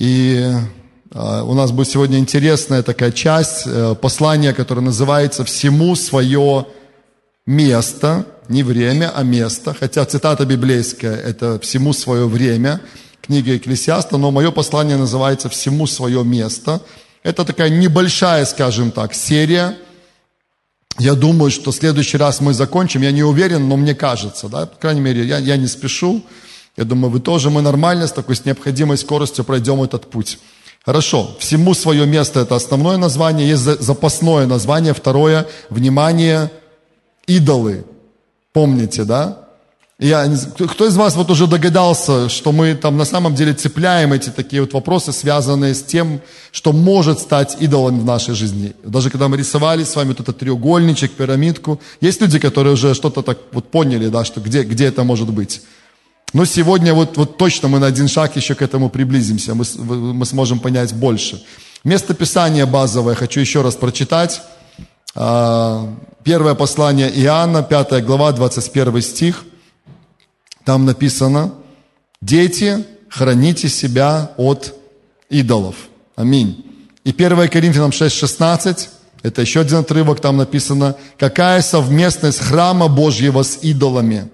И э, у нас будет сегодня интересная такая часть э, послания, которое называется «Всему свое место», не время, а место. Хотя цитата библейская – это «всему свое время», книга Екклесиаста, но мое послание называется «Всему свое место». Это такая небольшая, скажем так, серия. Я думаю, что в следующий раз мы закончим. Я не уверен, но мне кажется, да, по крайней мере, я, я не спешу. Я думаю, вы тоже, мы нормально, с такой с необходимой скоростью пройдем этот путь. Хорошо, всему свое место – это основное название, есть запасное название, второе – внимание, идолы. Помните, да? Я, кто из вас вот уже догадался, что мы там на самом деле цепляем эти такие вот вопросы, связанные с тем, что может стать идолом в нашей жизни? Даже когда мы рисовали с вами вот этот треугольничек, пирамидку, есть люди, которые уже что-то так вот поняли, да, что где, где это может быть. Но сегодня вот, вот точно мы на один шаг еще к этому приблизимся, мы, мы сможем понять больше. Место Писания базовое хочу еще раз прочитать. А, первое послание Иоанна, 5 глава, 21 стих. Там написано, дети, храните себя от идолов. Аминь. И 1 Коринфянам 6,16, это еще один отрывок, там написано, какая совместность храма Божьего с идолами,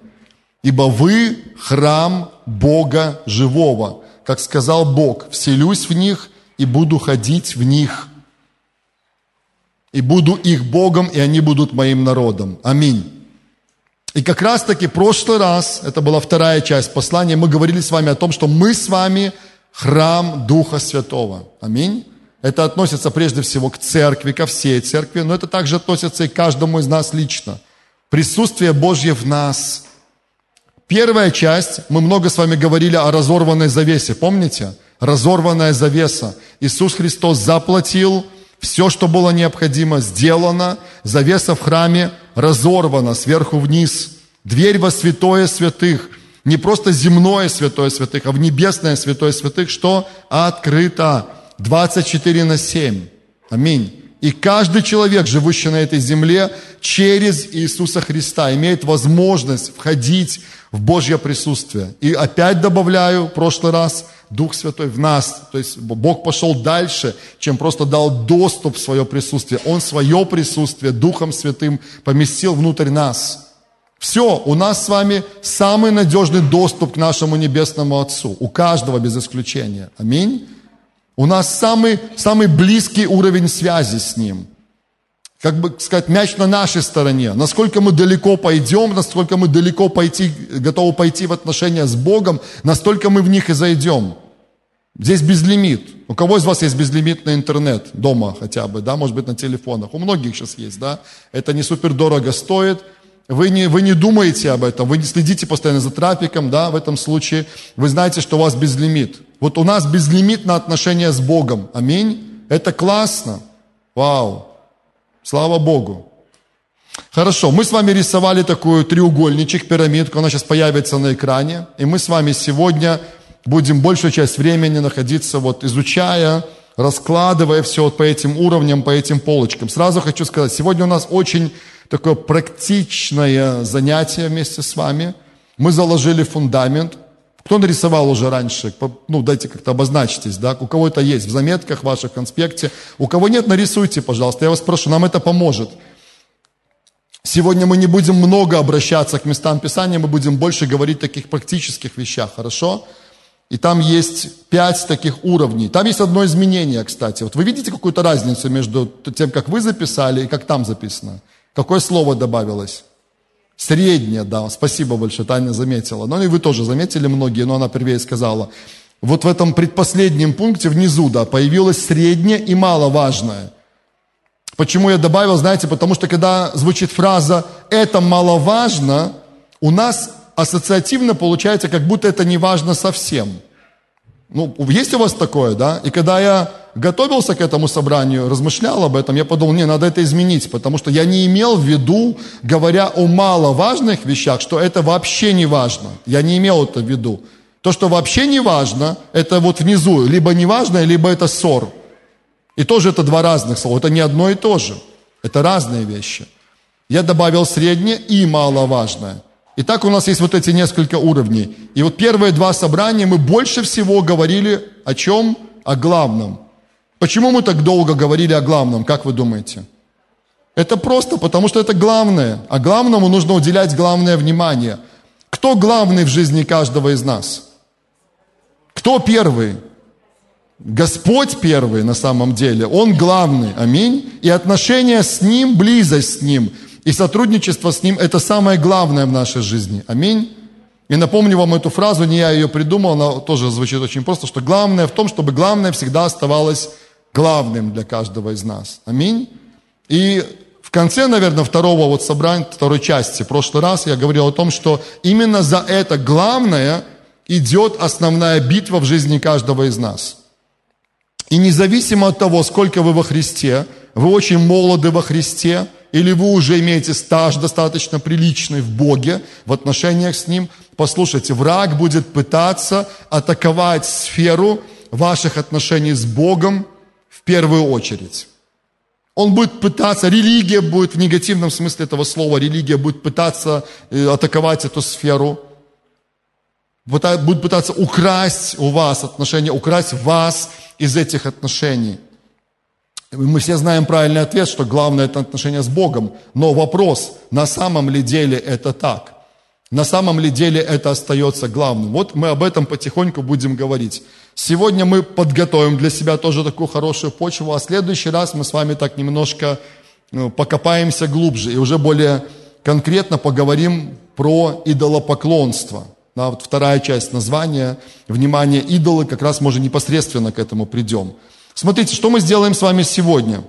ибо вы храм Бога живого. Как сказал Бог, вселюсь в них и буду ходить в них. И буду их Богом, и они будут моим народом. Аминь. И как раз-таки прошлый раз, это была вторая часть послания, мы говорили с вами о том, что мы с вами храм Духа Святого. Аминь. Это относится прежде всего к церкви, ко всей церкви, но это также относится и к каждому из нас лично. Присутствие Божье в нас. Первая часть, мы много с вами говорили о разорванной завесе, помните? Разорванная завеса. Иисус Христос заплатил все, что было необходимо, сделано. Завеса в храме разорвана сверху вниз. Дверь во святое святых. Не просто земное святое святых, а в небесное святое святых, что открыто 24 на 7. Аминь. И каждый человек, живущий на этой земле, через Иисуса Христа имеет возможность входить в Божье присутствие. И опять добавляю, в прошлый раз – Дух Святой в нас. То есть Бог пошел дальше, чем просто дал доступ в свое присутствие. Он свое присутствие Духом Святым поместил внутрь нас. Все, у нас с вами самый надежный доступ к нашему Небесному Отцу. У каждого без исключения. Аминь. У нас самый, самый близкий уровень связи с Ним как бы сказать, мяч на нашей стороне. Насколько мы далеко пойдем, насколько мы далеко пойти, готовы пойти в отношения с Богом, настолько мы в них и зайдем. Здесь безлимит. У кого из вас есть безлимитный интернет дома хотя бы, да, может быть на телефонах? У многих сейчас есть, да. Это не супер дорого стоит. Вы не, вы не думаете об этом, вы не следите постоянно за трафиком, да, в этом случае. Вы знаете, что у вас безлимит. Вот у нас безлимит на отношения с Богом. Аминь. Это классно. Вау. Слава Богу. Хорошо, мы с вами рисовали такую треугольничек, пирамидку, она сейчас появится на экране, и мы с вами сегодня будем большую часть времени находиться вот изучая, раскладывая все вот по этим уровням, по этим полочкам. Сразу хочу сказать, сегодня у нас очень такое практичное занятие вместе с вами. Мы заложили фундамент – кто нарисовал уже раньше? Ну, дайте как-то обозначьтесь, да? У кого это есть в заметках ваших, в конспекте. У кого нет, нарисуйте, пожалуйста. Я вас прошу, нам это поможет. Сегодня мы не будем много обращаться к местам Писания, мы будем больше говорить о таких практических вещах, хорошо? И там есть пять таких уровней. Там есть одно изменение, кстати. Вот вы видите какую-то разницу между тем, как вы записали и как там записано? Какое слово добавилось? Средняя, да, спасибо большое, Таня заметила. Но и вы тоже заметили многие, но она первее сказала. Вот в этом предпоследнем пункте внизу, да, появилось среднее и маловажное. Почему я добавил, знаете, потому что когда звучит фраза «это маловажно», у нас ассоциативно получается, как будто это не важно совсем. Ну, есть у вас такое, да? И когда я готовился к этому собранию, размышлял об этом, я подумал, не, надо это изменить, потому что я не имел в виду, говоря о маловажных вещах, что это вообще не важно. Я не имел это в виду. То, что вообще не важно, это вот внизу, либо не важно, либо это ссор. И тоже это два разных слова, это не одно и то же. Это разные вещи. Я добавил среднее и маловажное. Итак, у нас есть вот эти несколько уровней. И вот первые два собрания мы больше всего говорили о чем? о главном. Почему мы так долго говорили о главном, как вы думаете? Это просто потому, что это главное. А главному нужно уделять главное внимание. Кто главный в жизни каждого из нас? Кто первый? Господь первый на самом деле, Он главный, аминь. И отношения с Ним, близость с Ним и сотрудничество с Ним – это самое главное в нашей жизни, аминь. И напомню вам эту фразу, не я ее придумал, она тоже звучит очень просто, что главное в том, чтобы главное всегда оставалось главным для каждого из нас. Аминь. И в конце, наверное, второго вот собрания, второй части, в прошлый раз я говорил о том, что именно за это главное идет основная битва в жизни каждого из нас. И независимо от того, сколько вы во Христе, вы очень молоды во Христе, или вы уже имеете стаж достаточно приличный в Боге, в отношениях с Ним, послушайте, враг будет пытаться атаковать сферу ваших отношений с Богом в первую очередь. Он будет пытаться, религия будет в негативном смысле этого слова, религия будет пытаться э, атаковать эту сферу, будет пытаться украсть у вас отношения, украсть вас из этих отношений. Мы все знаем правильный ответ, что главное это отношение с Богом. Но вопрос, на самом ли деле это так? На самом ли деле это остается главным? Вот мы об этом потихоньку будем говорить. Сегодня мы подготовим для себя тоже такую хорошую почву, а в следующий раз мы с вами так немножко ну, покопаемся глубже и уже более конкретно поговорим про идолопоклонство. Да, вот вторая часть названия, внимание, идолы, как раз мы уже непосредственно к этому придем. Смотрите, что мы сделаем с вами сегодня.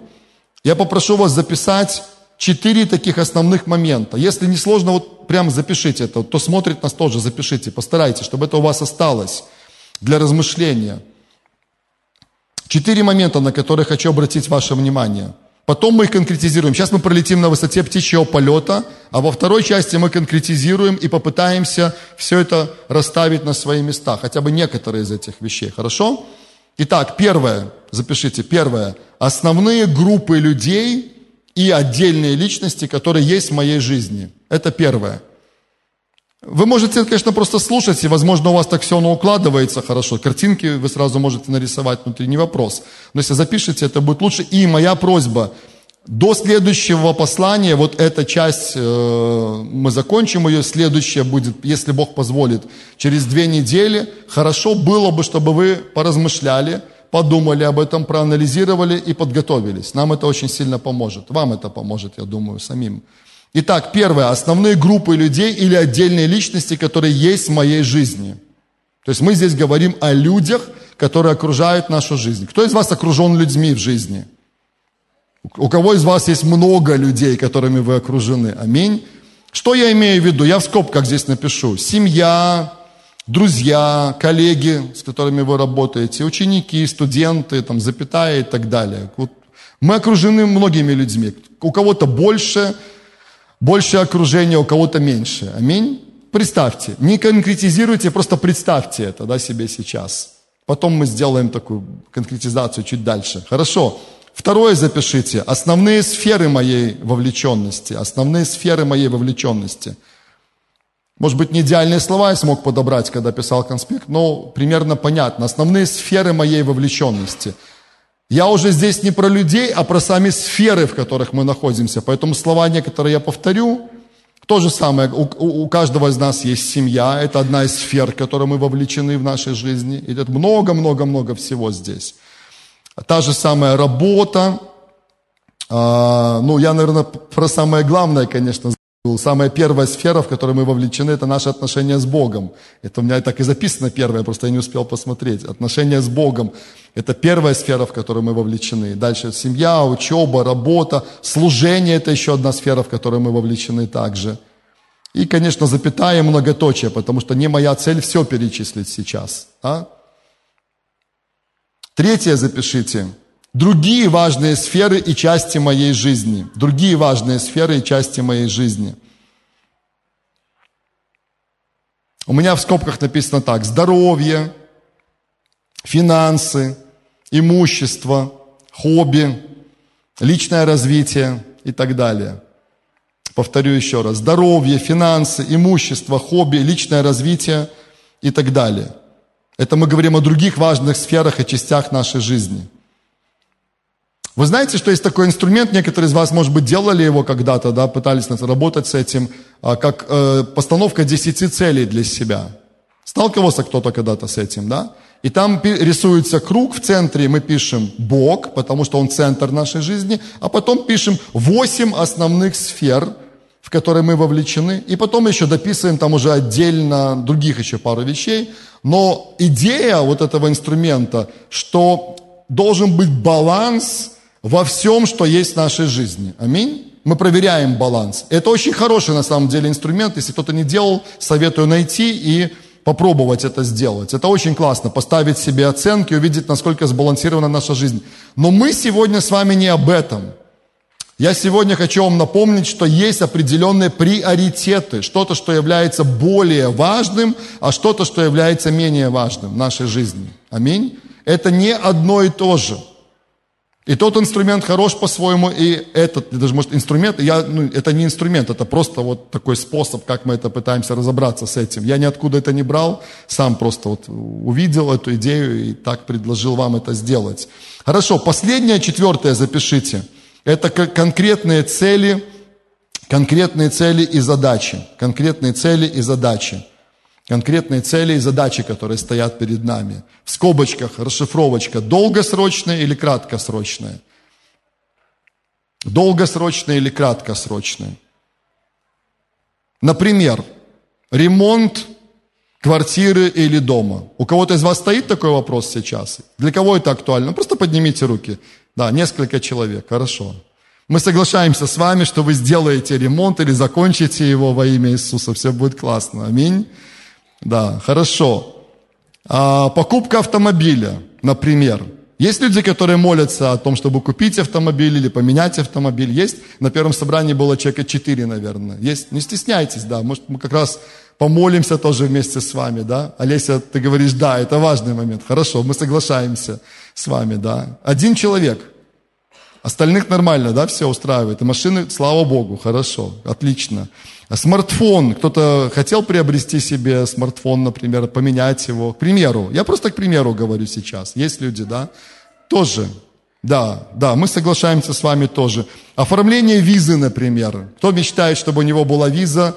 Я попрошу вас записать четыре таких основных момента. Если не сложно, вот прямо запишите это. Кто смотрит нас тоже, запишите, постарайтесь, чтобы это у вас осталось для размышления. Четыре момента, на которые хочу обратить ваше внимание. Потом мы их конкретизируем. Сейчас мы пролетим на высоте птичьего полета, а во второй части мы конкретизируем и попытаемся все это расставить на свои места, хотя бы некоторые из этих вещей. Хорошо? Итак, первое, запишите, первое. Основные группы людей и отдельные личности, которые есть в моей жизни. Это первое. Вы можете, конечно, просто слушать, и, возможно, у вас так все оно укладывается хорошо. Картинки вы сразу можете нарисовать внутри, не вопрос. Но если запишете, это будет лучше. И моя просьба, до следующего послания, вот эта часть, э, мы закончим ее, следующая будет, если Бог позволит, через две недели. Хорошо было бы, чтобы вы поразмышляли, подумали об этом, проанализировали и подготовились. Нам это очень сильно поможет. Вам это поможет, я думаю, самим. Итак, первое. Основные группы людей или отдельные личности, которые есть в моей жизни. То есть мы здесь говорим о людях, которые окружают нашу жизнь. Кто из вас окружен людьми в жизни? У кого из вас есть много людей, которыми вы окружены? Аминь. Что я имею в виду? Я в скобках здесь напишу. Семья, друзья, коллеги, с которыми вы работаете, ученики, студенты, там, запятая и так далее. Вот мы окружены многими людьми. У кого-то больше, больше окружения, у кого-то меньше. Аминь. Представьте, не конкретизируйте, просто представьте это да, себе сейчас. Потом мы сделаем такую конкретизацию чуть дальше. Хорошо. Второе запишите. Основные сферы моей вовлеченности. Основные сферы моей вовлеченности – может быть, не идеальные слова я смог подобрать, когда писал конспект, но примерно понятно. Основные сферы моей вовлеченности. Я уже здесь не про людей, а про сами сферы, в которых мы находимся. Поэтому слова некоторые я повторю. То же самое, у, у каждого из нас есть семья, это одна из сфер, в которой мы вовлечены в нашей жизни. И это много-много-много всего здесь. Та же самая работа, а, ну, я, наверное, про самое главное, конечно, Самая первая сфера, в которой мы вовлечены, это наши отношения с Богом. Это у меня так и записано первое, просто я не успел посмотреть. Отношения с Богом – это первая сфера, в которой мы вовлечены. Дальше семья, учеба, работа, служение – это еще одна сфера, в которой мы вовлечены также. И, конечно, запятая многоточие, потому что не моя цель все перечислить сейчас. А? Третье запишите. Другие важные сферы и части моей жизни. Другие важные сферы и части моей жизни – У меня в скобках написано так. Здоровье, финансы, имущество, хобби, личное развитие и так далее. Повторю еще раз. Здоровье, финансы, имущество, хобби, личное развитие и так далее. Это мы говорим о других важных сферах и частях нашей жизни. Вы знаете, что есть такой инструмент, некоторые из вас, может быть, делали его когда-то, да, пытались работать с этим, а, как э, постановка 10 целей для себя. Сталкивался кто-то когда-то с этим, да? И там рисуется круг, в центре мы пишем Бог, потому что Он центр нашей жизни, а потом пишем 8 основных сфер, в которые мы вовлечены, и потом еще дописываем там уже отдельно других еще пару вещей. Но идея вот этого инструмента, что должен быть баланс во всем, что есть в нашей жизни. Аминь. Мы проверяем баланс. Это очень хороший на самом деле инструмент. Если кто-то не делал, советую найти и попробовать это сделать. Это очень классно, поставить себе оценки, увидеть, насколько сбалансирована наша жизнь. Но мы сегодня с вами не об этом. Я сегодня хочу вам напомнить, что есть определенные приоритеты, что-то, что является более важным, а что-то, что является менее важным в нашей жизни. Аминь. Это не одно и то же. И тот инструмент хорош по-своему, и этот, даже может инструмент, я, ну, это не инструмент, это просто вот такой способ, как мы это пытаемся разобраться с этим. Я ниоткуда это не брал, сам просто вот увидел эту идею и так предложил вам это сделать. Хорошо, последнее, четвертое запишите. Это конкретные цели, конкретные цели и задачи. Конкретные цели и задачи конкретные цели и задачи, которые стоят перед нами. В скобочках расшифровочка долгосрочная или краткосрочная. Долгосрочная или краткосрочная. Например, ремонт квартиры или дома. У кого-то из вас стоит такой вопрос сейчас? Для кого это актуально? Просто поднимите руки. Да, несколько человек, хорошо. Мы соглашаемся с вами, что вы сделаете ремонт или закончите его во имя Иисуса. Все будет классно. Аминь. Да, хорошо. А, покупка автомобиля, например. Есть люди, которые молятся о том, чтобы купить автомобиль или поменять автомобиль. Есть? На первом собрании было человека четыре, наверное. Есть? Не стесняйтесь, да. Может, мы как раз помолимся тоже вместе с вами, да. Олеся, ты говоришь, да, это важный момент. Хорошо, мы соглашаемся с вами, да. Один человек. Остальных нормально, да, все устраивает. И машины, слава Богу, хорошо, отлично. Смартфон. Кто-то хотел приобрести себе смартфон, например, поменять его. К примеру. Я просто к примеру говорю сейчас. Есть люди, да? Тоже. Да, да, мы соглашаемся с вами тоже. Оформление визы, например. Кто мечтает, чтобы у него была виза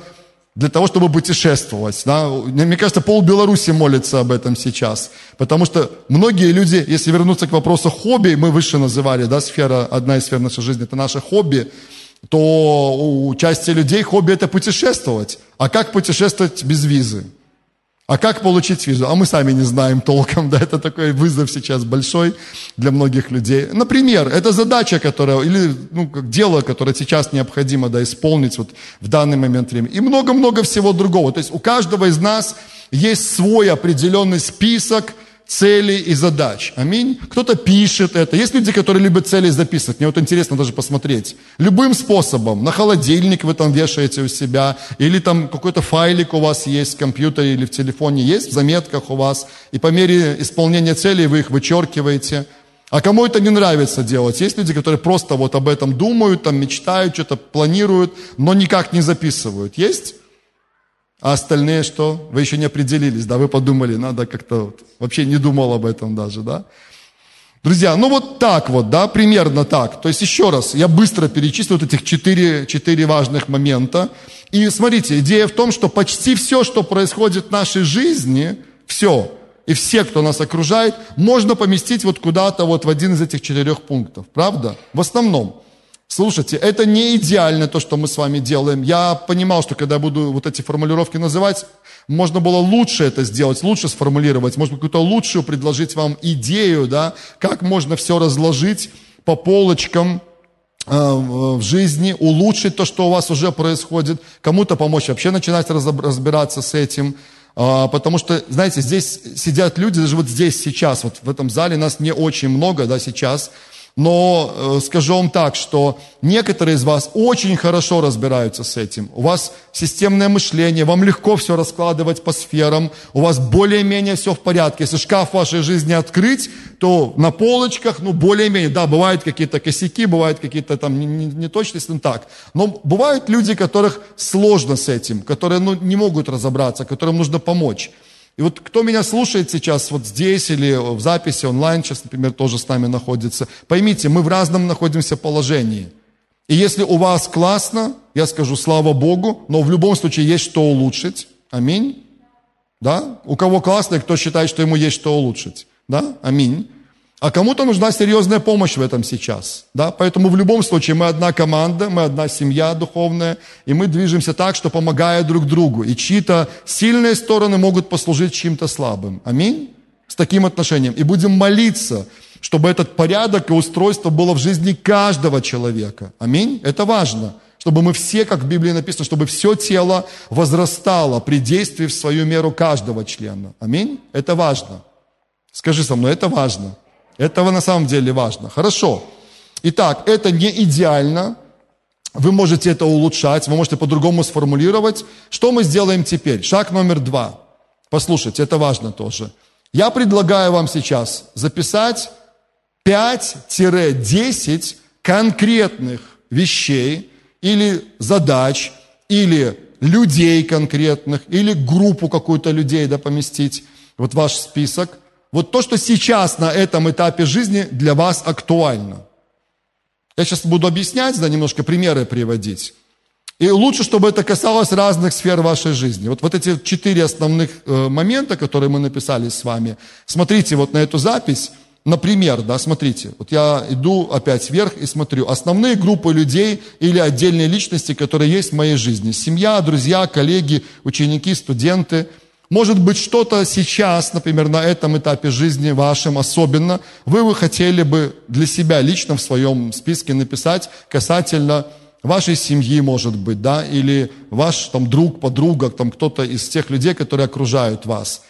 для того, чтобы путешествовать? Да? Мне кажется, пол Беларуси молится об этом сейчас. Потому что многие люди, если вернуться к вопросу хобби, мы выше называли, да, сфера, одна из сфер нашей жизни, это наше хобби – то у части людей хобби это путешествовать. А как путешествовать без визы? А как получить визу? А мы сами не знаем толком, да, это такой вызов сейчас большой для многих людей. Например, это задача, которая, или ну, как дело, которое сейчас необходимо да, исполнить вот в данный момент времени. И много-много всего другого. То есть у каждого из нас есть свой определенный список – целей и задач. Аминь. Кто-то пишет это. Есть люди, которые любят цели записывать. Мне вот интересно даже посмотреть. Любым способом. На холодильник вы там вешаете у себя. Или там какой-то файлик у вас есть в компьютере или в телефоне есть, в заметках у вас. И по мере исполнения целей вы их вычеркиваете. А кому это не нравится делать? Есть люди, которые просто вот об этом думают, там мечтают, что-то планируют, но никак не записывают. Есть? А остальные что? Вы еще не определились, да? Вы подумали, надо как-то вот, вообще не думал об этом даже, да? Друзья, ну вот так вот, да, примерно так. То есть еще раз, я быстро перечислю вот этих четыре, четыре важных момента. И смотрите, идея в том, что почти все, что происходит в нашей жизни, все, и все, кто нас окружает, можно поместить вот куда-то вот в один из этих четырех пунктов. Правда? В основном. Слушайте, это не идеально то, что мы с вами делаем. Я понимал, что когда я буду вот эти формулировки называть, можно было лучше это сделать, лучше сформулировать, может быть, какую-то лучшую предложить вам идею, да, как можно все разложить по полочкам, э, в жизни, улучшить то, что у вас уже происходит, кому-то помочь вообще начинать разбираться с этим. А, потому что, знаете, здесь сидят люди, даже вот здесь сейчас, вот в этом зале нас не очень много, да, сейчас, но э, скажу вам так, что некоторые из вас очень хорошо разбираются с этим. У вас системное мышление, вам легко все раскладывать по сферам, у вас более-менее все в порядке. Если шкаф вашей жизни открыть, то на полочках, ну, более-менее, да, бывают какие-то косяки, бывают какие-то там неточности, ну, так. Но бывают люди, которых сложно с этим, которые, ну, не могут разобраться, которым нужно помочь. И вот кто меня слушает сейчас вот здесь или в записи онлайн, сейчас, например, тоже с нами находится, поймите, мы в разном находимся положении. И если у вас классно, я скажу слава Богу, но в любом случае есть что улучшить. Аминь. Да? У кого классно, кто считает, что ему есть что улучшить. Да? Аминь. А кому-то нужна серьезная помощь в этом сейчас. Да? Поэтому в любом случае мы одна команда, мы одна семья духовная, и мы движемся так, что помогая друг другу. И чьи-то сильные стороны могут послужить чьим-то слабым. Аминь? С таким отношением. И будем молиться, чтобы этот порядок и устройство было в жизни каждого человека. Аминь? Это важно. Чтобы мы все, как в Библии написано, чтобы все тело возрастало при действии в свою меру каждого члена. Аминь? Это важно. Скажи со мной, это важно. Этого на самом деле важно. Хорошо. Итак, это не идеально. Вы можете это улучшать, вы можете по-другому сформулировать. Что мы сделаем теперь? Шаг номер два. Послушайте, это важно тоже. Я предлагаю вам сейчас записать 5-10 конкретных вещей или задач, или людей конкретных, или группу какую-то людей да, поместить, вот ваш список, вот то, что сейчас на этом этапе жизни для вас актуально. Я сейчас буду объяснять, да, немножко примеры приводить. И лучше, чтобы это касалось разных сфер вашей жизни. Вот, вот эти четыре основных э, момента, которые мы написали с вами. Смотрите вот на эту запись. Например, да, смотрите, вот я иду опять вверх и смотрю. Основные группы людей или отдельные личности, которые есть в моей жизни. Семья, друзья, коллеги, ученики, студенты – может быть, что-то сейчас, например, на этом этапе жизни вашем особенно, вы бы хотели бы для себя лично в своем списке написать касательно вашей семьи, может быть, да, или ваш там друг, подруга, там кто-то из тех людей, которые окружают вас.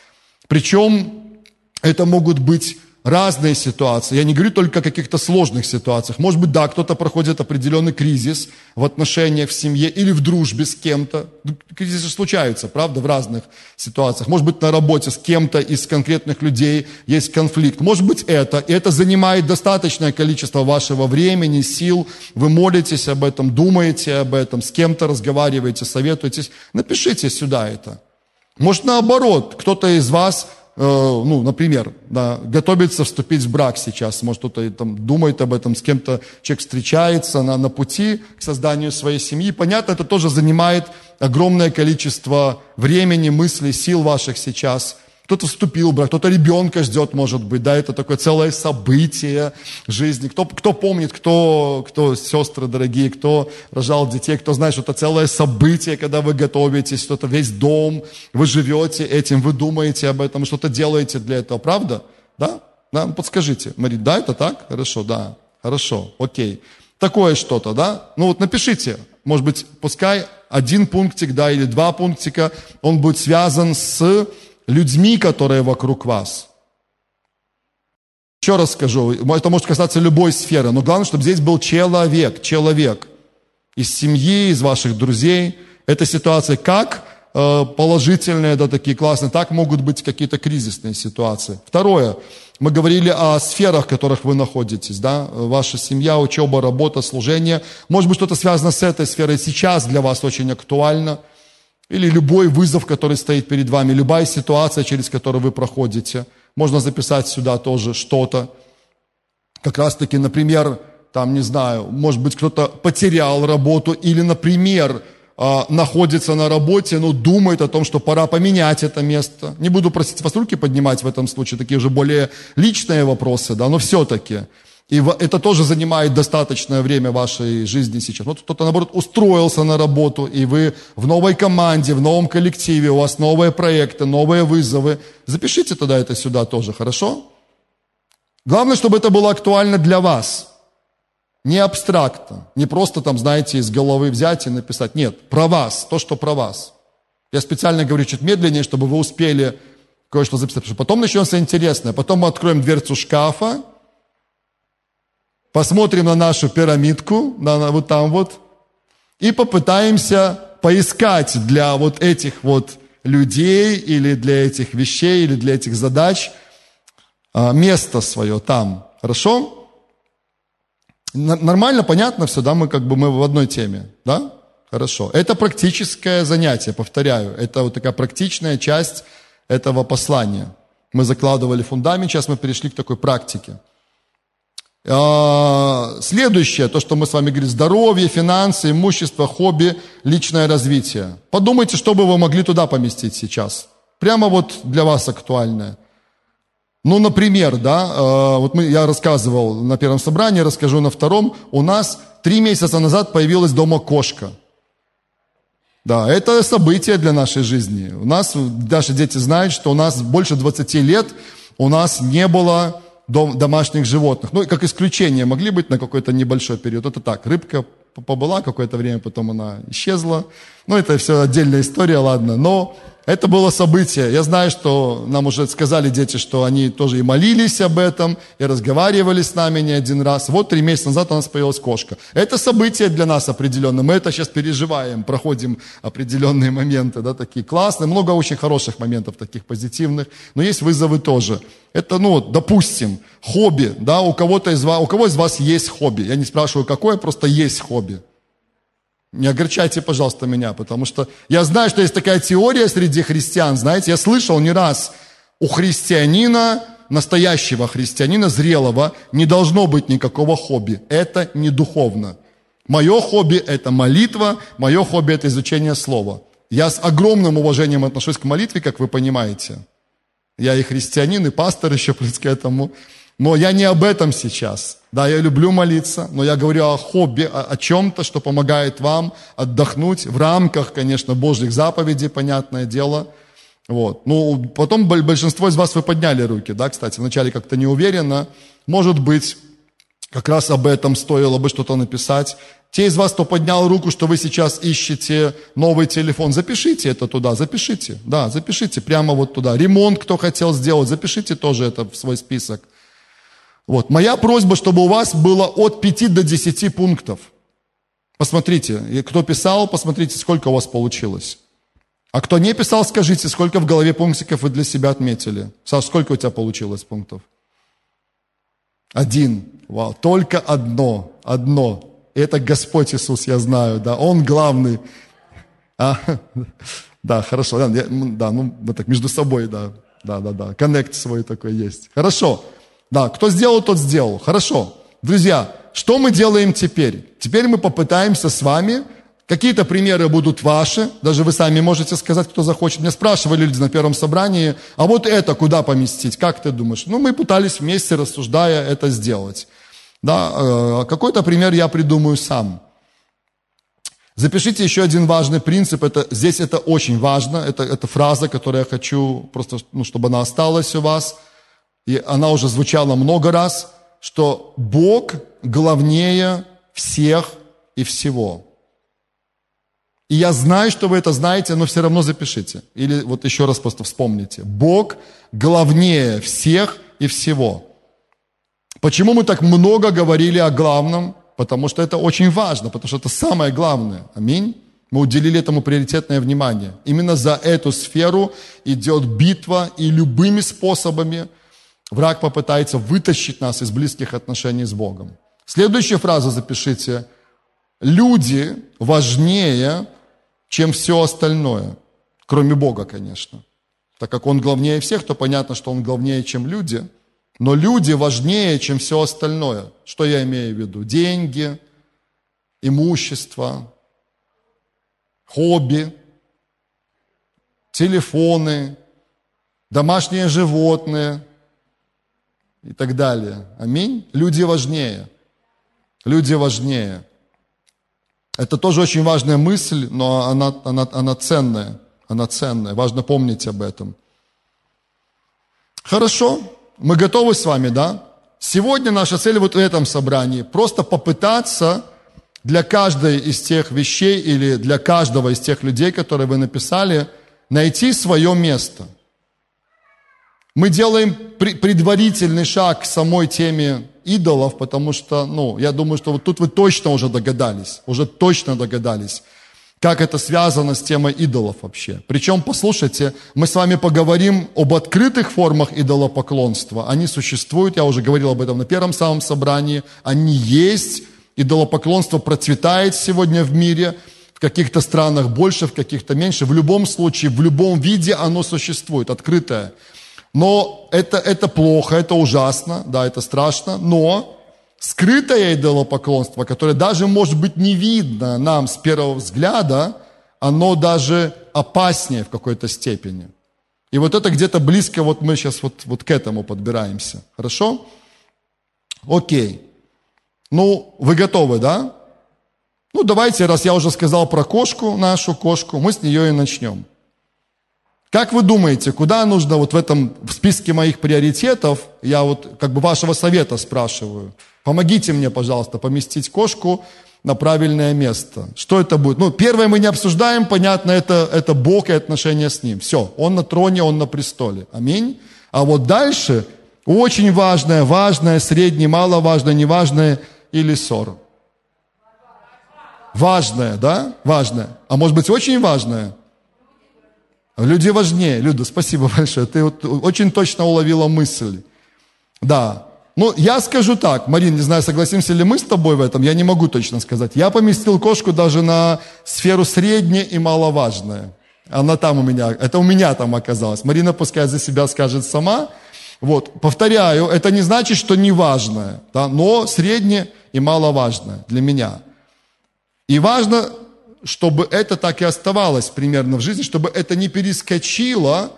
Причем это могут быть разные ситуации. Я не говорю только о каких-то сложных ситуациях. Может быть, да, кто-то проходит определенный кризис в отношениях в семье или в дружбе с кем-то. Кризисы случаются, правда, в разных ситуациях. Может быть, на работе с кем-то из конкретных людей есть конфликт. Может быть, это. И это занимает достаточное количество вашего времени, сил. Вы молитесь об этом, думаете об этом, с кем-то разговариваете, советуетесь. Напишите сюда это. Может, наоборот, кто-то из вас ну, например, да, готовится вступить в брак сейчас, может, кто-то там думает об этом, с кем-то человек встречается на, на пути к созданию своей семьи. Понятно, это тоже занимает огромное количество времени, мыслей, сил ваших сейчас – кто-то вступил в брак, кто-то ребенка ждет, может быть, да, это такое целое событие жизни. Кто, кто помнит, кто, кто сестры дорогие, кто рожал детей, кто знает, что это целое событие, когда вы готовитесь, что это весь дом, вы живете этим, вы думаете об этом, что-то делаете для этого, правда? Да? Да, ну, подскажите, Мария, да, это так? Хорошо, да, хорошо, окей. Такое что-то, да? Ну вот напишите, может быть, пускай один пунктик, да, или два пунктика, он будет связан с людьми, которые вокруг вас. Еще раз скажу, это может касаться любой сферы, но главное, чтобы здесь был человек, человек из семьи, из ваших друзей. Эта ситуация как э, положительные, да, такие классные, так могут быть какие-то кризисные ситуации. Второе, мы говорили о сферах, в которых вы находитесь, да, ваша семья, учеба, работа, служение. Может быть, что-то связано с этой сферой сейчас для вас очень актуально – или любой вызов, который стоит перед вами, любая ситуация, через которую вы проходите. Можно записать сюда тоже что-то. Как раз таки, например, там, не знаю, может быть, кто-то потерял работу или, например, а, находится на работе, но думает о том, что пора поменять это место. Не буду просить вас руки поднимать в этом случае, такие уже более личные вопросы, да, но все-таки. И это тоже занимает достаточное время вашей жизни сейчас. Вот кто-то, наоборот, устроился на работу, и вы в новой команде, в новом коллективе, у вас новые проекты, новые вызовы. Запишите тогда это сюда тоже, хорошо? Главное, чтобы это было актуально для вас. Не абстрактно, не просто там, знаете, из головы взять и написать. Нет, про вас, то, что про вас. Я специально говорю чуть медленнее, чтобы вы успели кое-что записать. Потом начнется интересное. Потом мы откроем дверцу шкафа, посмотрим на нашу пирамидку, на, вот там вот, и попытаемся поискать для вот этих вот людей или для этих вещей или для этих задач а, место свое там. Хорошо? Нормально, понятно все, да? Мы как бы мы в одной теме, да? Хорошо. Это практическое занятие, повторяю. Это вот такая практичная часть этого послания. Мы закладывали фундамент, сейчас мы перешли к такой практике. А, следующее, то, что мы с вами говорим, здоровье, финансы, имущество, хобби, личное развитие. Подумайте, что бы вы могли туда поместить сейчас. Прямо вот для вас актуальное. Ну, например, да, а, вот мы, я рассказывал на первом собрании, расскажу на втором. У нас три месяца назад появилась дома кошка. Да, это событие для нашей жизни. У нас, наши дети знают, что у нас больше 20 лет у нас не было дом, домашних животных. Ну, как исключение могли быть на какой-то небольшой период. Это так, рыбка побыла какое-то время, потом она исчезла. Ну, это все отдельная история, ладно. Но это было событие. Я знаю, что нам уже сказали дети, что они тоже и молились об этом, и разговаривали с нами не один раз. Вот три месяца назад у нас появилась кошка. Это событие для нас определенно. Мы это сейчас переживаем, проходим определенные моменты, да, такие классные. Много очень хороших моментов, таких позитивных. Но есть вызовы тоже. Это, ну, допустим, хобби, да, у кого-то из вас, у кого из вас есть хобби? Я не спрашиваю, какое, просто есть хобби. Не огорчайте, пожалуйста, меня, потому что я знаю, что есть такая теория среди христиан, знаете, я слышал не раз, у христианина, настоящего христианина, зрелого, не должно быть никакого хобби. Это не духовно. Мое хобби – это молитва, мое хобби – это изучение слова. Я с огромным уважением отношусь к молитве, как вы понимаете. Я и христианин, и пастор еще плюс к этому. Но я не об этом сейчас. Да, я люблю молиться, но я говорю о хобби, о, о чем-то, что помогает вам отдохнуть в рамках, конечно, Божьих заповедей, понятное дело. Вот. Ну, потом большинство из вас вы подняли руки, да, кстати, вначале как-то не уверенно. Может быть, как раз об этом стоило бы что-то написать. Те из вас, кто поднял руку, что вы сейчас ищете новый телефон, запишите это туда, запишите, да, запишите прямо вот туда. Ремонт, кто хотел сделать, запишите тоже это в свой список. Вот. Моя просьба, чтобы у вас было от 5 до 10 пунктов. Посмотрите, кто писал, посмотрите, сколько у вас получилось. А кто не писал, скажите, сколько в голове пунктиков вы для себя отметили. Саш, сколько у тебя получилось пунктов? Один. Вау, только одно, одно. Это Господь Иисус, я знаю, да, Он главный. А, да, хорошо, да, да, ну, так между собой, да, да, да, да, коннект свой такой есть. Хорошо. Да, кто сделал, тот сделал. Хорошо. Друзья, что мы делаем теперь? Теперь мы попытаемся с вами, какие-то примеры будут ваши, даже вы сами можете сказать, кто захочет. Меня спрашивали люди на первом собрании, а вот это куда поместить? Как ты думаешь? Ну, мы пытались вместе, рассуждая, это сделать. Да, э, какой-то пример я придумаю сам. Запишите еще один важный принцип. Это, здесь это очень важно. Это, это фраза, которую я хочу просто, ну, чтобы она осталась у вас – и она уже звучала много раз, что Бог главнее всех и всего. И я знаю, что вы это знаете, но все равно запишите. Или вот еще раз просто вспомните. Бог главнее всех и всего. Почему мы так много говорили о главном? Потому что это очень важно, потому что это самое главное. Аминь. Мы уделили этому приоритетное внимание. Именно за эту сферу идет битва и любыми способами – Враг попытается вытащить нас из близких отношений с Богом. Следующая фраза запишите. Люди важнее, чем все остальное. Кроме Бога, конечно. Так как Он главнее всех, то понятно, что Он главнее, чем люди. Но люди важнее, чем все остальное. Что я имею в виду? Деньги, имущество, хобби, телефоны, домашние животные – и так далее. Аминь. Люди важнее. Люди важнее. Это тоже очень важная мысль, но она, она, она ценная. Она ценная. Важно помнить об этом. Хорошо. Мы готовы с вами, да? Сегодня наша цель вот в этом собрании просто попытаться для каждой из тех вещей или для каждого из тех людей, которые вы написали, найти свое место – мы делаем предварительный шаг к самой теме идолов, потому что, ну, я думаю, что вот тут вы точно уже догадались, уже точно догадались, как это связано с темой идолов вообще. Причем, послушайте, мы с вами поговорим об открытых формах идолопоклонства. Они существуют, я уже говорил об этом на первом самом собрании. Они есть, идолопоклонство процветает сегодня в мире – каких-то странах больше, в каких-то меньше. В любом случае, в любом виде оно существует, открытое. Но это, это плохо, это ужасно, да, это страшно, но скрытое идолопоклонство, которое даже может быть не видно нам с первого взгляда, оно даже опаснее в какой-то степени. И вот это где-то близко, вот мы сейчас вот, вот к этому подбираемся. Хорошо? Окей. Ну, вы готовы, да? Ну, давайте, раз я уже сказал про кошку, нашу кошку, мы с нее и начнем. Как вы думаете, куда нужно вот в этом в списке моих приоритетов, я вот как бы вашего совета спрашиваю, помогите мне, пожалуйста, поместить кошку на правильное место. Что это будет? Ну, первое мы не обсуждаем, понятно, это, это Бог и отношения с Ним. Все, Он на троне, Он на престоле. Аминь. А вот дальше очень важное, важное, среднее, маловажное, неважное или ссор. Важное, да? Важное. А может быть очень важное? Люди важнее. Люда, спасибо большое. Ты вот очень точно уловила мысль. Да. Ну, я скажу так, Марин, не знаю, согласимся ли мы с тобой в этом, я не могу точно сказать. Я поместил кошку даже на сферу среднее и маловажное. Она там у меня, это у меня там оказалось. Марина пускай за себя скажет сама. Вот, повторяю, это не значит, что неважное, да, но среднее и маловажное для меня. И важно чтобы это так и оставалось примерно в жизни, чтобы это не перескочило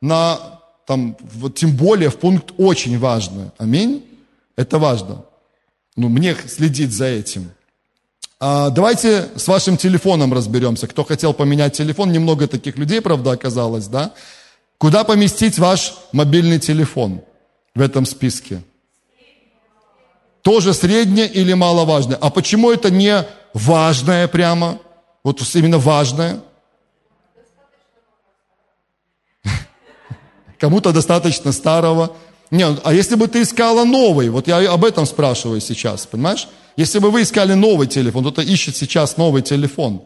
на, там, вот, тем более в пункт очень важный. Аминь. Это важно. Ну, мне следить за этим. А, давайте с вашим телефоном разберемся. Кто хотел поменять телефон, немного таких людей, правда, оказалось, да? Куда поместить ваш мобильный телефон в этом списке? Тоже среднее или маловажное? А почему это не важное прямо? Вот именно важное. Кому-то достаточно старого. Не, а если бы ты искала новый, вот я об этом спрашиваю сейчас, понимаешь? Если бы вы искали новый телефон, кто-то ищет сейчас новый телефон.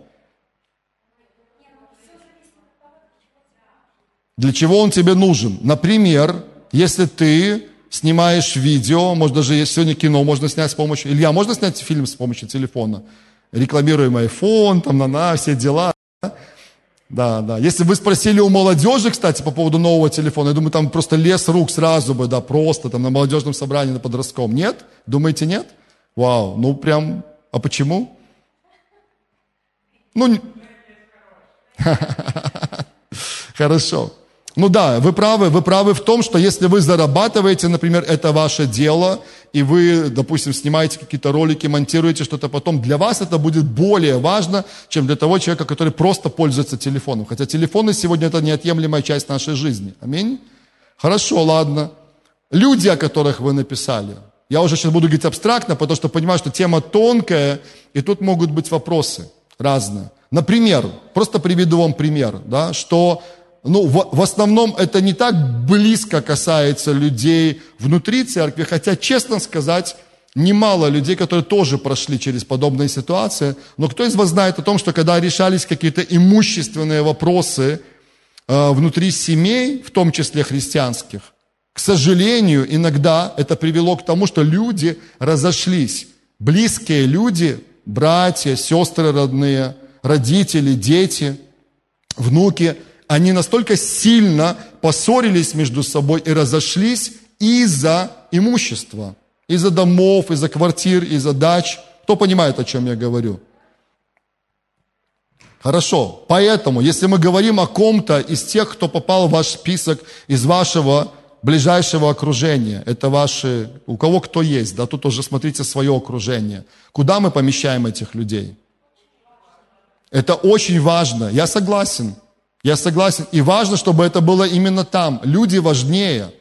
Для чего он тебе нужен? Например, если ты снимаешь видео, может даже сегодня кино можно снять с помощью... Илья, можно снять фильм с помощью телефона? Рекламируем iPhone, там, на, на, все дела. Да, да. Если вы спросили у молодежи, кстати, по поводу нового телефона, я думаю, там просто лес рук сразу бы, да, просто там на молодежном собрании, на подростковом. Нет? Думаете, нет? Вау, ну прям, а почему? Ну, хорошо. Ну да, вы правы, вы правы в том, что если вы зарабатываете, например, это ваше дело, и вы, допустим, снимаете какие-то ролики, монтируете что-то потом, для вас это будет более важно, чем для того человека, который просто пользуется телефоном. Хотя телефоны сегодня это неотъемлемая часть нашей жизни. Аминь? Хорошо, ладно. Люди, о которых вы написали. Я уже сейчас буду говорить абстрактно, потому что понимаю, что тема тонкая, и тут могут быть вопросы разные. Например, просто приведу вам пример, да, что ну, в, в основном это не так близко касается людей внутри церкви, хотя, честно сказать, немало людей, которые тоже прошли через подобные ситуации. Но кто из вас знает о том, что когда решались какие-то имущественные вопросы э, внутри семей, в том числе христианских, к сожалению, иногда это привело к тому, что люди разошлись. Близкие люди, братья, сестры родные, родители, дети, внуки – они настолько сильно поссорились между собой и разошлись из-за имущества, из-за домов, из-за квартир, из-за дач. Кто понимает, о чем я говорю? Хорошо, поэтому, если мы говорим о ком-то из тех, кто попал в ваш список, из вашего ближайшего окружения, это ваши, у кого кто есть, да, тут уже смотрите свое окружение. Куда мы помещаем этих людей? Это очень важно, я согласен. Я согласен. И важно, чтобы это было именно там. Люди важнее.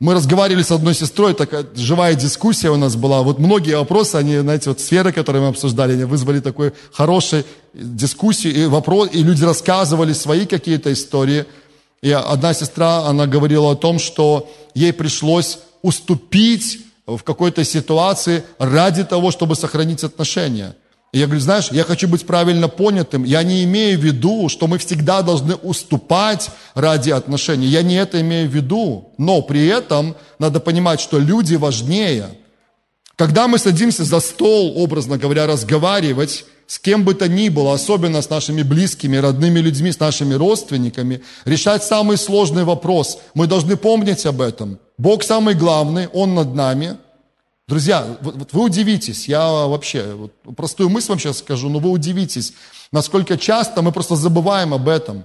Мы разговаривали с одной сестрой, такая живая дискуссия у нас была. Вот многие вопросы, они, знаете, вот сферы, которые мы обсуждали, они вызвали такую хорошую дискуссию, и, вопрос, и люди рассказывали свои какие-то истории. И одна сестра, она говорила о том, что ей пришлось уступить в какой-то ситуации ради того, чтобы сохранить отношения. Я говорю, знаешь, я хочу быть правильно понятым. Я не имею в виду, что мы всегда должны уступать ради отношений. Я не это имею в виду. Но при этом надо понимать, что люди важнее. Когда мы садимся за стол, образно говоря, разговаривать, с кем бы то ни было, особенно с нашими близкими, родными людьми, с нашими родственниками, решать самый сложный вопрос. Мы должны помнить об этом. Бог самый главный, Он над нами. Друзья, вот, вот вы удивитесь, я вообще, вот, простую мысль вам сейчас скажу, но вы удивитесь, насколько часто мы просто забываем об этом.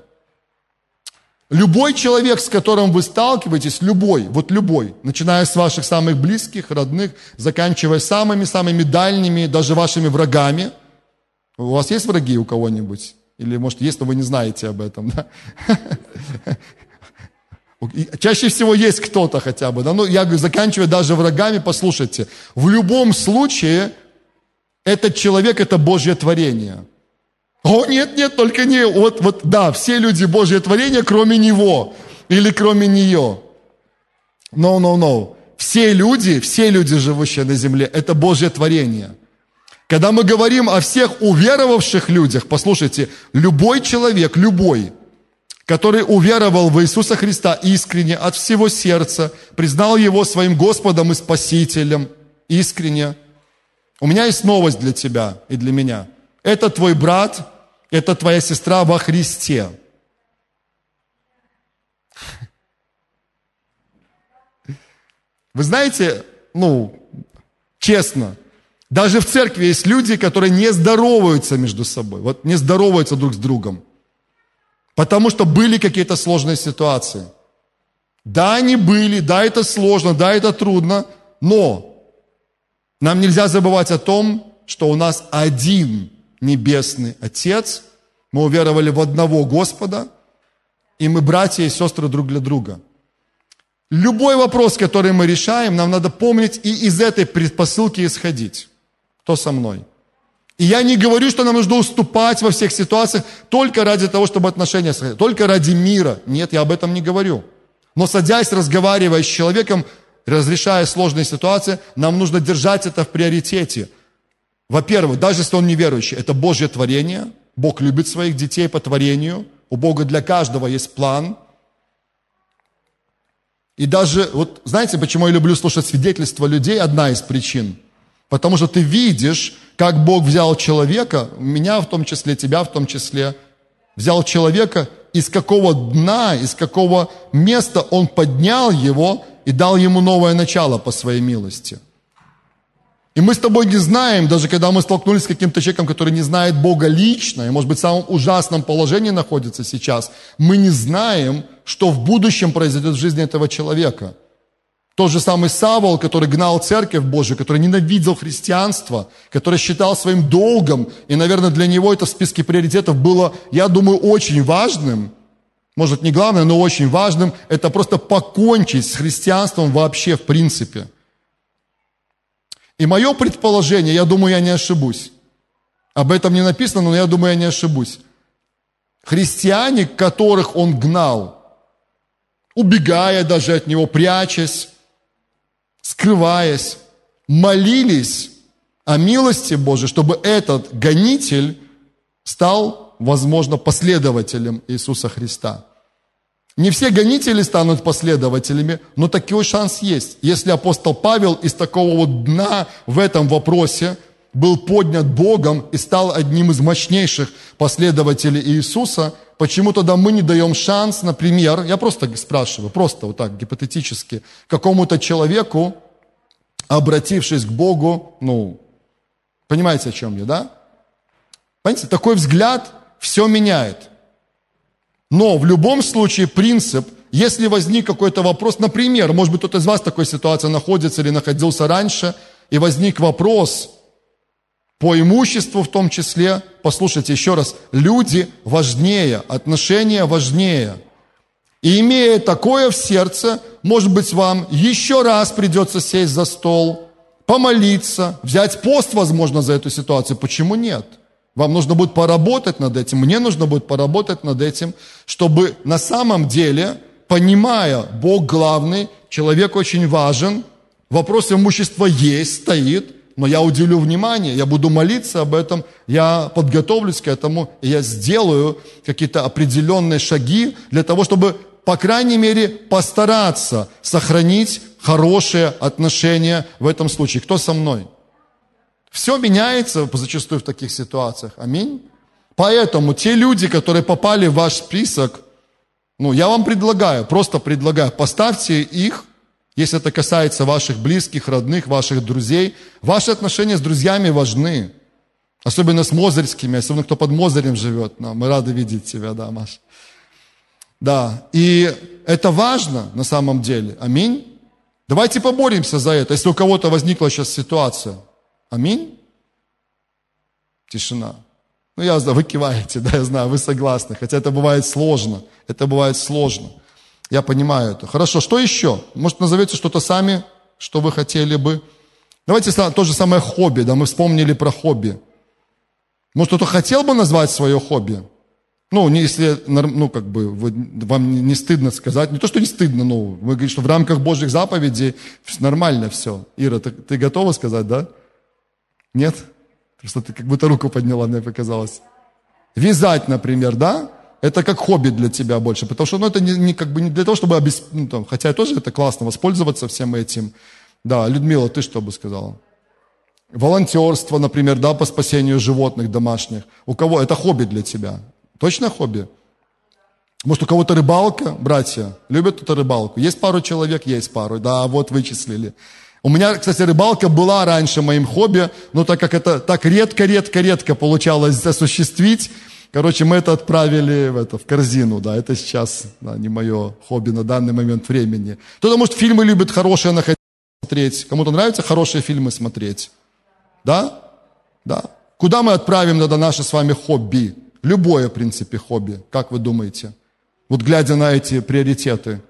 Любой человек, с которым вы сталкиваетесь, любой, вот любой, начиная с ваших самых близких, родных, заканчивая самыми-самыми дальними, даже вашими врагами. У вас есть враги у кого-нибудь? Или, может, есть, но вы не знаете об этом, да? Чаще всего есть кто-то хотя бы, да? Ну, я говорю, заканчивая даже врагами, послушайте, в любом случае этот человек – это Божье творение – о, нет, нет, только не, вот, вот, да, все люди Божье творение, кроме него или кроме нее. No, no, no. Все люди, все люди, живущие на земле, это Божье творение. Когда мы говорим о всех уверовавших людях, послушайте, любой человек, любой, который уверовал в Иисуса Христа искренне, от всего сердца, признал Его своим Господом и Спасителем, искренне. У меня есть новость для тебя и для меня – это твой брат, это твоя сестра во Христе. Вы знаете, ну, честно, даже в церкви есть люди, которые не здороваются между собой, вот не здороваются друг с другом, потому что были какие-то сложные ситуации. Да, они были, да, это сложно, да, это трудно, но нам нельзя забывать о том, что у нас один Небесный Отец, мы уверовали в одного Господа, и мы братья и сестры друг для друга. Любой вопрос, который мы решаем, нам надо помнить и из этой предпосылки исходить. Кто со мной? И я не говорю, что нам нужно уступать во всех ситуациях только ради того, чтобы отношения сохранить, только ради мира. Нет, я об этом не говорю. Но садясь, разговаривая с человеком, разрешая сложные ситуации, нам нужно держать это в приоритете – во-первых, даже если он неверующий, это Божье творение. Бог любит своих детей по творению. У Бога для каждого есть план. И даже, вот знаете, почему я люблю слушать свидетельства людей? Одна из причин. Потому что ты видишь, как Бог взял человека, меня в том числе, тебя в том числе, взял человека, из какого дна, из какого места Он поднял его и дал ему новое начало по своей милости – и мы с тобой не знаем, даже когда мы столкнулись с каким-то человеком, который не знает Бога лично, и, может быть, в самом ужасном положении находится сейчас, мы не знаем, что в будущем произойдет в жизни этого человека. Тот же самый Савол, который гнал церковь Божию, который ненавидел христианство, который считал своим долгом, и, наверное, для него это в списке приоритетов было, я думаю, очень важным, может, не главное, но очень важным, это просто покончить с христианством вообще в принципе – и мое предположение, я думаю, я не ошибусь. Об этом не написано, но я думаю, я не ошибусь. Христиане, которых он гнал, убегая даже от него, прячась, скрываясь, молились о милости Божией, чтобы этот гонитель стал, возможно, последователем Иисуса Христа. Не все гонители станут последователями, но такой шанс есть. Если апостол Павел из такого вот дна в этом вопросе был поднят Богом и стал одним из мощнейших последователей Иисуса, почему тогда мы не даем шанс, например, я просто спрашиваю, просто вот так гипотетически, какому-то человеку, обратившись к Богу, ну, понимаете, о чем я, да? Понимаете, такой взгляд все меняет. Но в любом случае принцип, если возник какой-то вопрос, например, может быть, кто-то из вас в такой ситуации находится или находился раньше, и возник вопрос по имуществу в том числе, послушайте еще раз, люди важнее, отношения важнее. И имея такое в сердце, может быть, вам еще раз придется сесть за стол, помолиться, взять пост, возможно, за эту ситуацию. Почему нет? Вам нужно будет поработать над этим, мне нужно будет поработать над этим, чтобы на самом деле, понимая, Бог главный, человек очень важен, вопрос имущества есть, стоит, но я уделю внимание, я буду молиться об этом, я подготовлюсь к этому, и я сделаю какие-то определенные шаги для того, чтобы, по крайней мере, постараться сохранить хорошие отношения в этом случае. Кто со мной? Все меняется зачастую в таких ситуациях. Аминь. Поэтому те люди, которые попали в ваш список, ну, я вам предлагаю, просто предлагаю, поставьте их, если это касается ваших близких, родных, ваших друзей. Ваши отношения с друзьями важны. Особенно с мозырскими, особенно кто под Мозырем живет. Но мы рады видеть тебя, да, Маш. Да, и это важно на самом деле. Аминь. Давайте поборемся за это, если у кого-то возникла сейчас ситуация. Аминь. Тишина. Ну, я знаю, вы киваете, да, я знаю, вы согласны. Хотя это бывает сложно. Это бывает сложно. Я понимаю это. Хорошо, что еще? Может, назовете что-то сами, что вы хотели бы? Давайте то же самое хобби, да, мы вспомнили про хобби. Может, кто-то хотел бы назвать свое хобби? Ну, если, ну, как бы, вы, вам не стыдно сказать. Не то, что не стыдно, но вы говорите, что в рамках Божьих заповедей нормально все. Ира, ты, ты готова сказать, да? Нет? Просто ты как будто руку подняла, мне показалось. Вязать, например, да? Это как хобби для тебя больше, потому что ну, это не, не, как бы не для того, чтобы обеспечить, ну, там, хотя тоже это классно, воспользоваться всем этим. Да, Людмила, ты что бы сказала? Волонтерство, например, да, по спасению животных домашних. У кого? Это хобби для тебя. Точно хобби? Может, у кого-то рыбалка, братья? Любят кто-то рыбалку? Есть пару человек? Есть пару. Да, вот вычислили. У меня, кстати, рыбалка была раньше моим хобби, но так как это так редко-редко-редко получалось осуществить, короче, мы это отправили в, это, в корзину, да, это сейчас да, не мое хобби на данный момент времени. Кто-то, может, фильмы любит хорошие находить, смотреть. Кому-то нравится хорошие фильмы смотреть? Да? Да. Куда мы отправим тогда наше с вами хобби? Любое, в принципе, хобби. Как вы думаете? Вот глядя на эти приоритеты –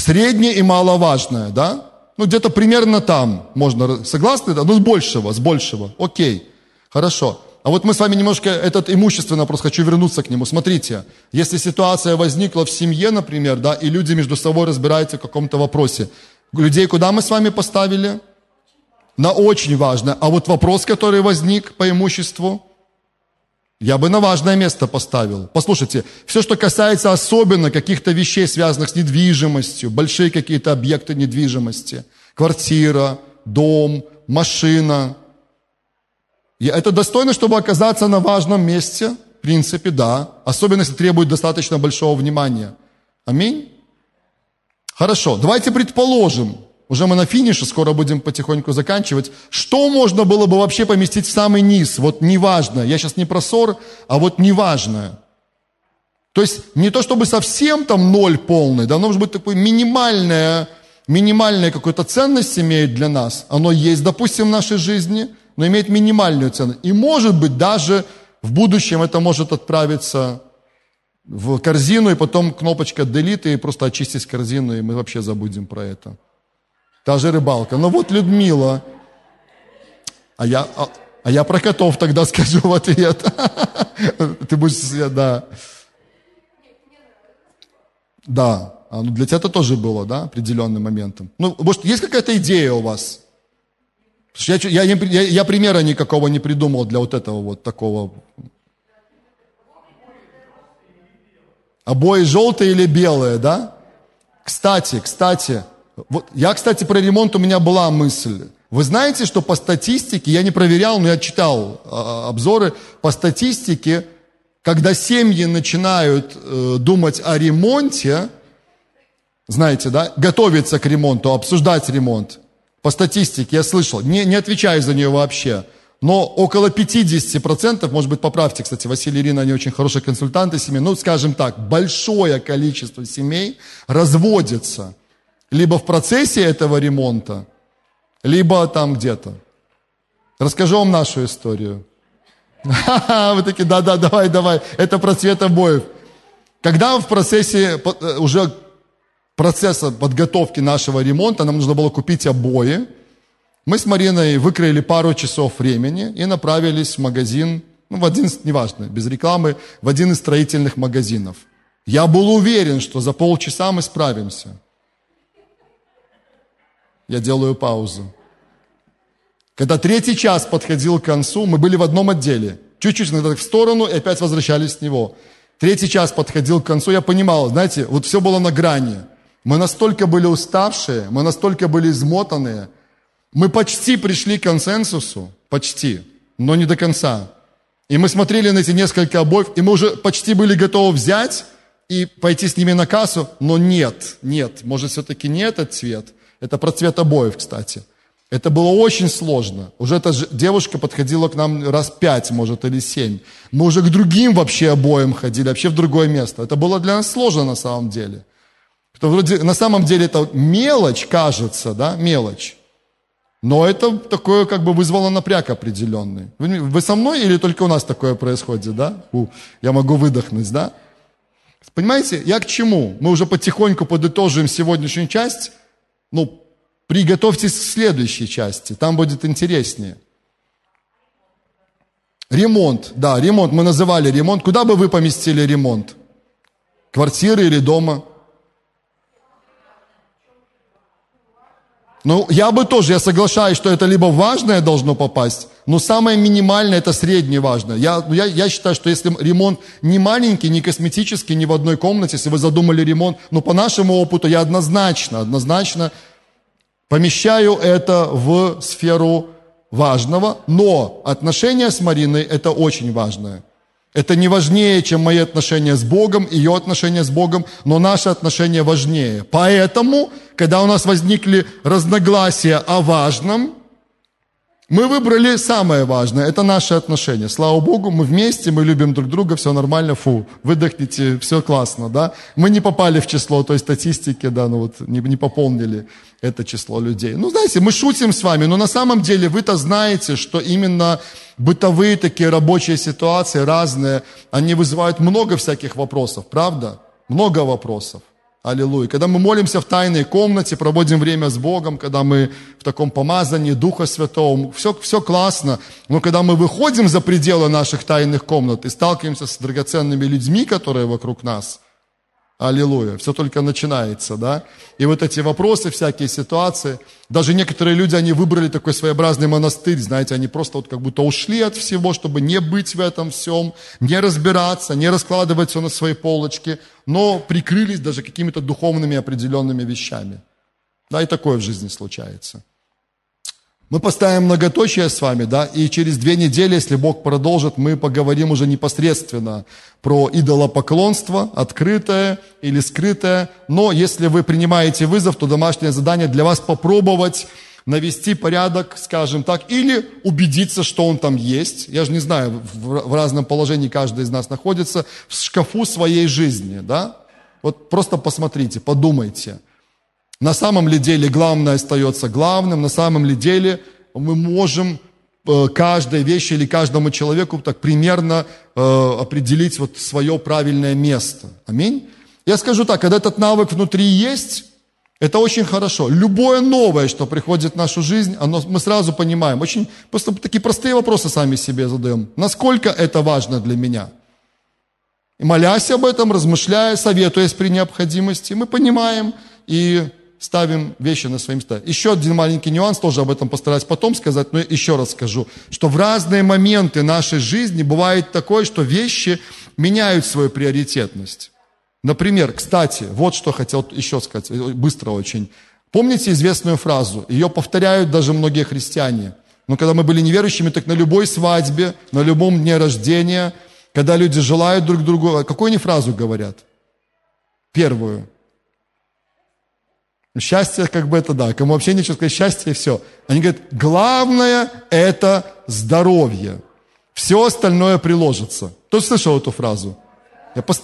Среднее и маловажное, да? Ну, где-то примерно там можно, согласны? Ну, с большего, с большего. Окей, хорошо. А вот мы с вами немножко этот имущественный вопрос, хочу вернуться к нему. Смотрите, если ситуация возникла в семье, например, да, и люди между собой разбираются в каком-то вопросе, людей куда мы с вами поставили? На очень важное. А вот вопрос, который возник по имуществу, я бы на важное место поставил. Послушайте, все, что касается особенно каких-то вещей, связанных с недвижимостью, большие какие-то объекты недвижимости, квартира, дом, машина, это достойно, чтобы оказаться на важном месте? В принципе, да. Особенно, если требует достаточно большого внимания. Аминь? Хорошо, давайте предположим, уже мы на финише, скоро будем потихоньку заканчивать. Что можно было бы вообще поместить в самый низ? Вот неважно. Я сейчас не про ссор, а вот неважное. То есть не то, чтобы совсем там ноль полный, да, оно может быть такое минимальное, минимальная какую-то ценность имеет для нас. Оно есть, допустим, в нашей жизни, но имеет минимальную ценность. И может быть даже в будущем это может отправиться в корзину, и потом кнопочка delete, и просто очистить корзину, и мы вообще забудем про это. Та же рыбалка. Ну вот Людмила. А я, а, а я про котов тогда скажу в ответ. Ты будешь, да. Да. А, ну для тебя это тоже было, да, определенным моментом. Ну, может, есть какая-то идея у вас? Я, я, я, я примера никакого не придумал для вот этого вот такого. Обои желтые или белые, да? Кстати, кстати, вот, я, кстати, про ремонт у меня была мысль. Вы знаете, что по статистике, я не проверял, но я читал э, обзоры, по статистике, когда семьи начинают э, думать о ремонте, знаете, да, готовиться к ремонту, обсуждать ремонт, по статистике я слышал, не, не отвечаю за нее вообще, но около 50%, может быть, поправьте, кстати, Василий Ирина, они очень хорошие консультанты семей, ну, скажем так, большое количество семей разводится – либо в процессе этого ремонта, либо там где-то. Расскажу вам нашу историю. Вы такие, да-да, давай, давай. Это про цвет обоев. Когда в процессе э, уже процесса подготовки нашего ремонта нам нужно было купить обои, мы с Мариной выкроили пару часов времени и направились в магазин, ну, в один, неважно, без рекламы, в один из строительных магазинов. Я был уверен, что за полчаса мы справимся. Я делаю паузу. Когда третий час подходил к концу, мы были в одном отделе. Чуть-чуть иногда в сторону и опять возвращались с него. Третий час подходил к концу, я понимал, знаете, вот все было на грани. Мы настолько были уставшие, мы настолько были измотанные. Мы почти пришли к консенсусу, почти, но не до конца. И мы смотрели на эти несколько обоев, и мы уже почти были готовы взять и пойти с ними на кассу, но нет, нет, может все-таки не этот цвет. Это про цвет обоев, кстати. Это было очень сложно. Уже эта девушка подходила к нам раз пять, может, или семь. Мы уже к другим вообще обоим ходили, вообще в другое место. Это было для нас сложно на самом деле. Вроде, на самом деле это мелочь, кажется, да, мелочь. Но это такое как бы вызвало напряг определенный. Вы, вы со мной или только у нас такое происходит, да? У, я могу выдохнуть, да? Понимаете, я к чему? Мы уже потихоньку подытоживаем сегодняшнюю часть. Ну, приготовьтесь к следующей части, там будет интереснее. Ремонт, да, ремонт, мы называли ремонт. Куда бы вы поместили ремонт? Квартиры или дома? Ну, я бы тоже, я соглашаюсь, что это либо важное должно попасть, но самое минимальное это среднее важное. Я, я, я считаю, что если ремонт не маленький, не косметический, не в одной комнате, если вы задумали ремонт, ну, по нашему опыту я однозначно, однозначно помещаю это в сферу важного, но отношения с Мариной это очень важное. Это не важнее, чем мои отношения с Богом, ее отношения с Богом, но наши отношения важнее. Поэтому, когда у нас возникли разногласия о важном, мы выбрали самое важное, это наши отношения. Слава Богу, мы вместе, мы любим друг друга, все нормально, фу, выдохните, все классно, да. Мы не попали в число той статистики, да, ну вот не, не пополнили это число людей. Ну, знаете, мы шутим с вами, но на самом деле вы-то знаете, что именно бытовые такие рабочие ситуации разные, они вызывают много всяких вопросов, правда? Много вопросов. Аллилуйя. Когда мы молимся в тайной комнате, проводим время с Богом, когда мы в таком помазании Духа Святого, все, все классно. Но когда мы выходим за пределы наших тайных комнат и сталкиваемся с драгоценными людьми, которые вокруг нас – Аллилуйя. Все только начинается, да? И вот эти вопросы, всякие ситуации. Даже некоторые люди, они выбрали такой своеобразный монастырь, знаете, они просто вот как будто ушли от всего, чтобы не быть в этом всем, не разбираться, не раскладывать все на свои полочки, но прикрылись даже какими-то духовными определенными вещами. Да, и такое в жизни случается. Мы поставим многоточие с вами, да, и через две недели, если Бог продолжит, мы поговорим уже непосредственно про идолопоклонство, открытое или скрытое. Но если вы принимаете вызов, то домашнее задание для вас попробовать навести порядок, скажем так, или убедиться, что он там есть. Я же не знаю, в, в разном положении каждый из нас находится, в шкафу своей жизни, да. Вот просто посмотрите, подумайте – на самом ли деле главное остается главным, на самом ли деле мы можем э, каждой вещи или каждому человеку так примерно э, определить вот свое правильное место. Аминь. Я скажу так, когда этот навык внутри есть, это очень хорошо. Любое новое, что приходит в нашу жизнь, оно, мы сразу понимаем. Очень просто такие простые вопросы сами себе задаем. Насколько это важно для меня? И молясь об этом, размышляя, советуясь при необходимости, мы понимаем и ставим вещи на свои места. Еще один маленький нюанс, тоже об этом постараюсь потом сказать, но еще раз скажу, что в разные моменты нашей жизни бывает такое, что вещи меняют свою приоритетность. Например, кстати, вот что хотел еще сказать, быстро очень. Помните известную фразу? Ее повторяют даже многие христиане. Но когда мы были неверующими, так на любой свадьбе, на любом дне рождения, когда люди желают друг другу, какую они фразу говорят? Первую. Счастье, как бы это да, кому вообще нечего сказать, счастье все. Они говорят, главное это здоровье. Все остальное приложится. Кто слышал эту фразу? Я пос...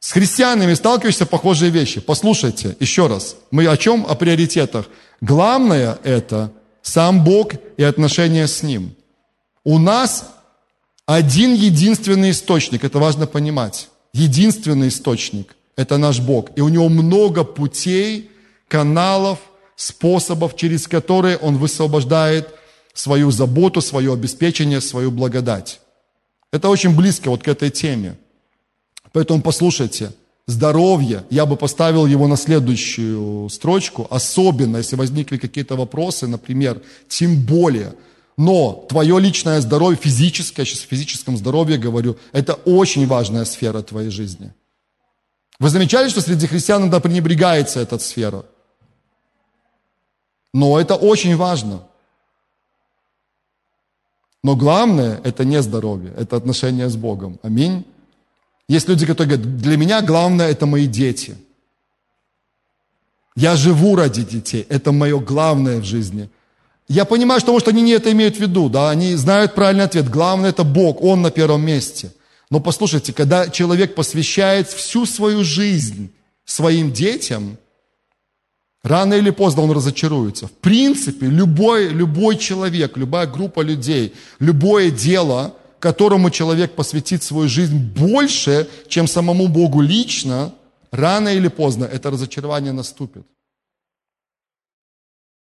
С христианами сталкиваешься похожие вещи. Послушайте, еще раз. Мы о чем? О приоритетах. Главное это сам Бог и отношения с Ним. У нас один единственный источник, это важно понимать. Единственный источник. Это наш Бог. И у него много путей, каналов, способов, через которые он высвобождает свою заботу, свое обеспечение, свою благодать. Это очень близко вот к этой теме. Поэтому послушайте, здоровье, я бы поставил его на следующую строчку, особенно если возникли какие-то вопросы, например, тем более. Но твое личное здоровье, физическое, сейчас о физическом здоровье говорю, это очень важная сфера твоей жизни – вы замечали, что среди христиан иногда пренебрегается эта сфера? Но это очень важно. Но главное – это не здоровье, это отношение с Богом. Аминь. Есть люди, которые говорят, для меня главное – это мои дети. Я живу ради детей, это мое главное в жизни. Я понимаю, что, может, они не это имеют в виду, да, они знают правильный ответ. Главное – это Бог, Он на первом месте. Но послушайте, когда человек посвящает всю свою жизнь своим детям, рано или поздно он разочаруется. В принципе, любой, любой человек, любая группа людей, любое дело, которому человек посвятит свою жизнь больше, чем самому Богу лично, рано или поздно это разочарование наступит.